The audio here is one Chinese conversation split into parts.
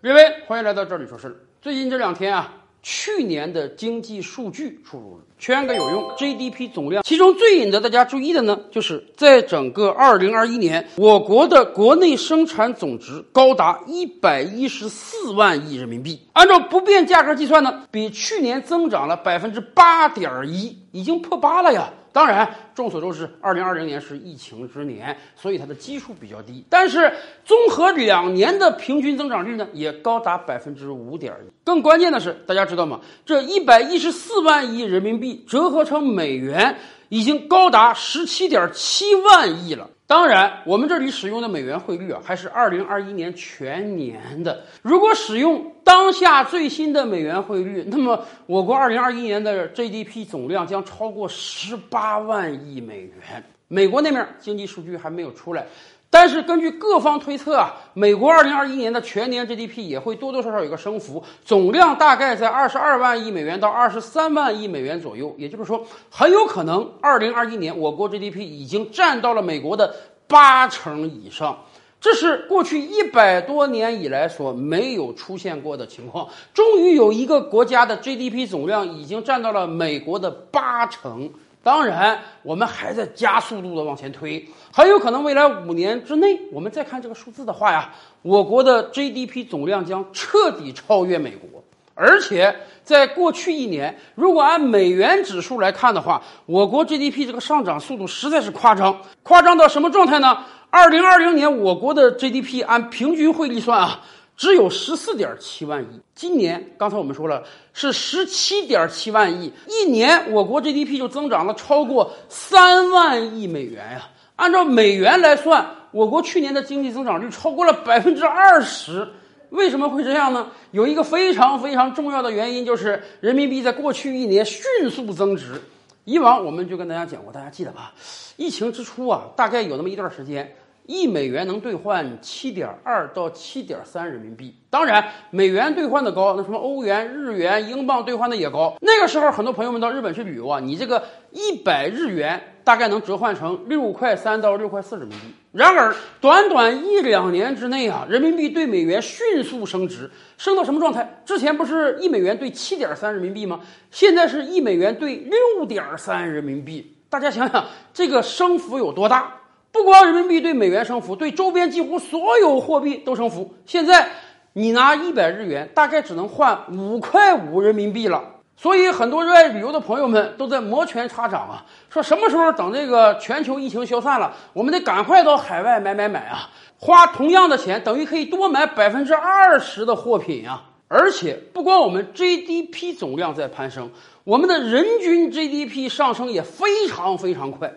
各位，欢迎来到这里说事儿。最近这两天啊，去年的经济数据出炉了，全个有用 GDP 总量，其中最引得大家注意的呢，就是在整个2021年，我国的国内生产总值高达114万亿人民币，按照不变价格计算呢，比去年增长了百分之八点一，已经破八了呀。当然，众所周知，二零二零年是疫情之年，所以它的基数比较低。但是，综合两年的平均增长率呢，也高达百分之五点一。更关键的是，大家知道吗？这一百一十四万亿人民币折合成美元，已经高达十七点七万亿了。当然，我们这里使用的美元汇率啊，还是二零二一年全年的。如果使用当下最新的美元汇率，那么我国二零二一年的 GDP 总量将超过十八万亿美元。美国那面经济数据还没有出来。但是根据各方推测啊，美国二零二一年的全年 GDP 也会多多少少有个升幅，总量大概在二十二万亿美元到二十三万亿美元左右。也就是说，很有可能二零二一年我国 GDP 已经占到了美国的八成以上，这是过去一百多年以来所没有出现过的情况。终于有一个国家的 GDP 总量已经占到了美国的八成。当然，我们还在加速度的往前推，很有可能未来五年之内，我们再看这个数字的话呀，我国的 GDP 总量将彻底超越美国。而且在过去一年，如果按美元指数来看的话，我国 GDP 这个上涨速度实在是夸张，夸张到什么状态呢？二零二零年我国的 GDP 按平均汇率算啊。只有十四点七万亿，今年刚才我们说了是十七点七万亿，一年我国 GDP 就增长了超过三万亿美元呀。按照美元来算，我国去年的经济增长率超过了百分之二十。为什么会这样呢？有一个非常非常重要的原因，就是人民币在过去一年迅速增值。以往我们就跟大家讲过，大家记得吧？疫情之初啊，大概有那么一段时间。一美元能兑换七点二到七点三人民币，当然美元兑换的高，那什么欧元、日元、英镑兑换的也高。那个时候，很多朋友们到日本去旅游啊，你这个一百日元大概能折换成六块三到六块四人民币。然而，短短一两年之内啊，人民币对美元迅速升值，升到什么状态？之前不是一美元兑七点三人民币吗？现在是一美元兑六点三人民币。大家想想，这个升幅有多大？不光人民币对美元升幅，对周边几乎所有货币都升幅。现在你拿一百日元，大概只能换五块五人民币了。所以很多热爱旅游的朋友们都在摩拳擦掌啊，说什么时候等这个全球疫情消散了，我们得赶快到海外买买买啊！花同样的钱，等于可以多买百分之二十的货品呀。而且不光我们 GDP 总量在攀升，我们的人均 GDP 上升也非常非常快。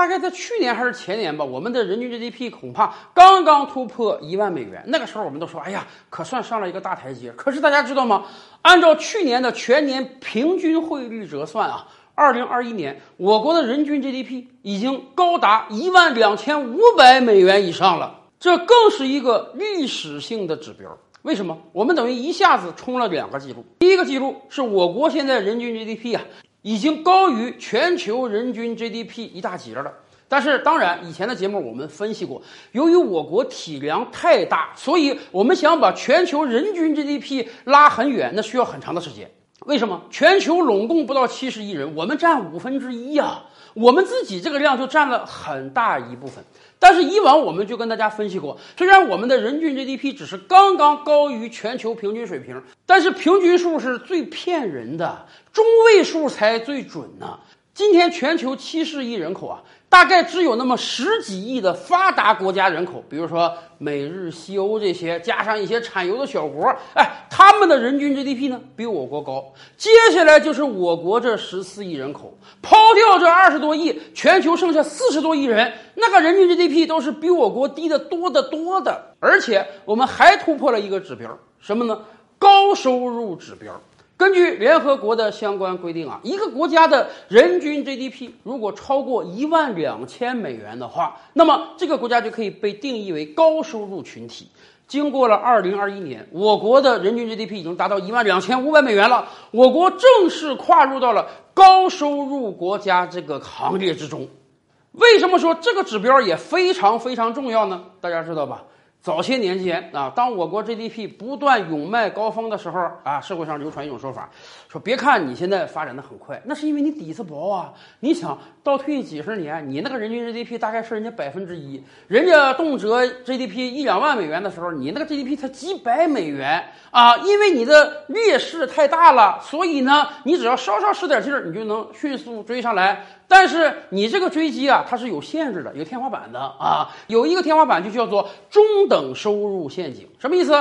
大概在去年还是前年吧，我们的人均 GDP 恐怕刚刚突破一万美元。那个时候我们都说，哎呀，可算上了一个大台阶。可是大家知道吗？按照去年的全年平均汇率折算啊，二零二一年我国的人均 GDP 已经高达一万两千五百美元以上了，这更是一个历史性的指标。为什么？我们等于一下子冲了两个记录。第一个记录是我国现在人均 GDP 啊，已经高于全球人均 GDP 一大截了。但是，当然，以前的节目我们分析过，由于我国体量太大，所以我们想把全球人均 GDP 拉很远，那需要很长的时间。为什么？全球拢共不到七十亿人，我们占五分之一呀。我们自己这个量就占了很大一部分，但是以往我们就跟大家分析过，虽然我们的人均 GDP 只是刚刚高于全球平均水平，但是平均数是最骗人的，中位数才最准呢。今天全球七十亿人口啊。大概只有那么十几亿的发达国家人口，比如说美日西欧这些，加上一些产油的小国，哎，他们的人均 GDP 呢比我国高。接下来就是我国这十四亿人口，抛掉这二十多亿，全球剩下四十多亿人，那个人均 GDP 都是比我国低的多得多的。而且我们还突破了一个指标，什么呢？高收入指标。根据联合国的相关规定啊，一个国家的人均 GDP 如果超过一万两千美元的话，那么这个国家就可以被定义为高收入群体。经过了二零二一年，我国的人均 GDP 已经达到一万两千五百美元了，我国正式跨入到了高收入国家这个行列之中。为什么说这个指标也非常非常重要呢？大家知道吧？早些年间啊，当我国 GDP 不断涌迈高峰的时候啊，社会上流传一种说法，说别看你现在发展的很快，那是因为你底子薄啊。你想倒退几十年，你那个人均 GDP 大概是人家百分之一，人家动辄 GDP 一两万美元的时候，你那个 GDP 才几百美元啊。因为你的劣势太大了，所以呢，你只要稍稍使点劲儿，你就能迅速追上来。但是你这个追击啊，它是有限制的，有天花板的啊，有一个天花板就叫做中等收入陷阱，什么意思？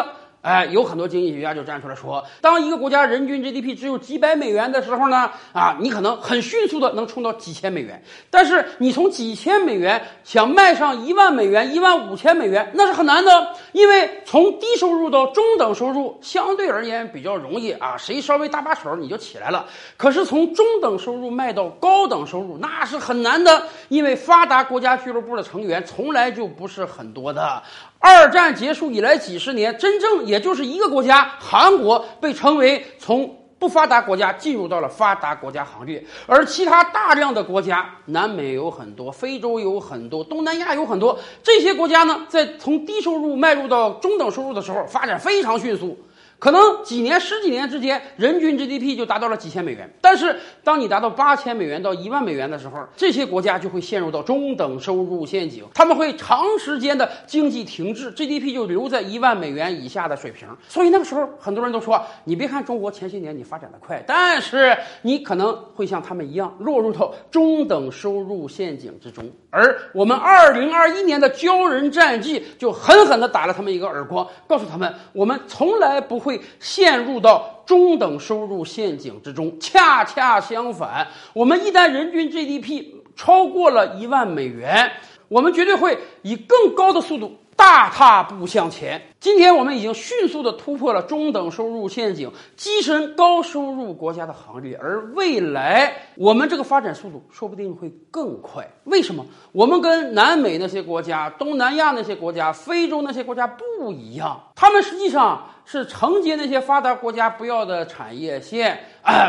哎，有很多经济学家就站出来说，当一个国家人均 GDP 只有几百美元的时候呢，啊，你可能很迅速的能冲到几千美元。但是你从几千美元想卖上一万美元、一万五千美元，那是很难的，因为从低收入到中等收入相对而言比较容易啊，谁稍微搭把手你就起来了。可是从中等收入卖到高等收入，那是很难的，因为发达国家俱乐部的成员从来就不是很多的。二战结束以来几十年，真正也就是一个国家——韩国被称为从不发达国家进入到了发达国家行列，而其他大量的国家，南美有很多，非洲有很多，东南亚有很多，这些国家呢，在从低收入迈入到中等收入的时候，发展非常迅速。可能几年、十几年之间，人均 GDP 就达到了几千美元。但是，当你达到八千美元到一万美元的时候，这些国家就会陷入到中等收入陷阱，他们会长时间的经济停滞，GDP 就留在一万美元以下的水平。所以那个时候，很多人都说，你别看中国前些年你发展的快，但是你可能会像他们一样落入到中等收入陷阱之中。而我们二零二一年的骄人战绩就狠狠地打了他们一个耳光，告诉他们，我们从来不会。陷入到中等收入陷阱之中。恰恰相反，我们一旦人均 GDP 超过了一万美元，我们绝对会以更高的速度。大踏步向前。今天我们已经迅速的突破了中等收入陷阱，跻身高收入国家的行列。而未来我们这个发展速度说不定会更快。为什么？我们跟南美那些国家、东南亚那些国家、非洲那些国家不一样，他们实际上是承接那些发达国家不要的产业线，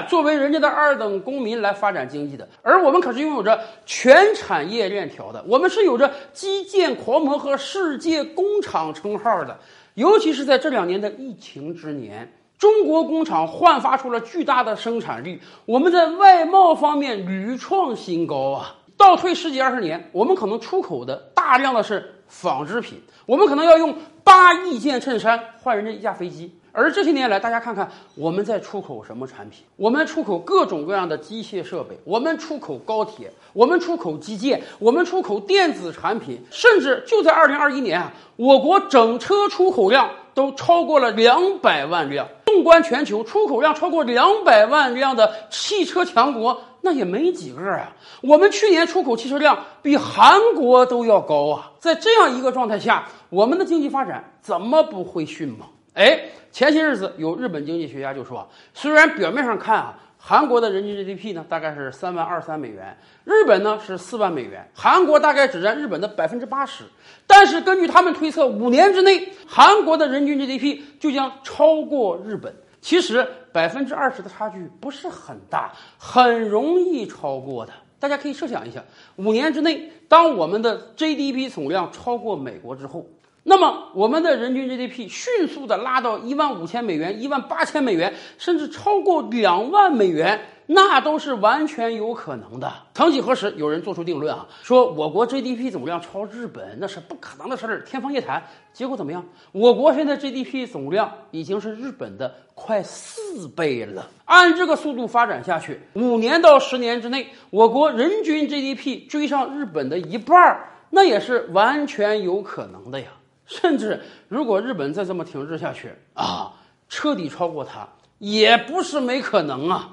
作为人家的二等公民来发展经济的。而我们可是拥有着全产业链条的，我们是有着基建狂魔和世界。工厂称号的，尤其是在这两年的疫情之年，中国工厂焕发出了巨大的生产力。我们在外贸方面屡创新高啊！倒退十几二十年，我们可能出口的大量的是纺织品，我们可能要用八亿件衬衫换人家一架飞机。而这些年来，大家看看我们在出口什么产品？我们出口各种各样的机械设备，我们出口高铁，我们出口基建，我们出口电子产品，甚至就在二零二一年啊，我国整车出口量都超过了两百万辆。纵观全球，出口量超过两百万辆的汽车强国，那也没几个啊。我们去年出口汽车量比韩国都要高啊。在这样一个状态下，我们的经济发展怎么不会迅猛？哎。前些日子，有日本经济学家就说，虽然表面上看啊，韩国的人均 GDP 呢大概是三万二三美元，日本呢是四万美元，韩国大概只占日本的百分之八十，但是根据他们推测，五年之内，韩国的人均 GDP 就将超过日本。其实百分之二十的差距不是很大，很容易超过的。大家可以设想一下，五年之内，当我们的 GDP 总量超过美国之后。那么，我们的人均 GDP 迅速的拉到一万五千美元、一万八千美元，甚至超过两万美元，那都是完全有可能的。曾几何时，有人做出定论啊，说我国 GDP 总量超日本那是不可能的事儿，天方夜谭。结果怎么样？我国现在 GDP 总量已经是日本的快四倍了。按这个速度发展下去，五年到十年之内，我国人均 GDP 追上日本的一半儿，那也是完全有可能的呀。甚至，如果日本再这么停滞下去啊，彻底超过它，也不是没可能啊。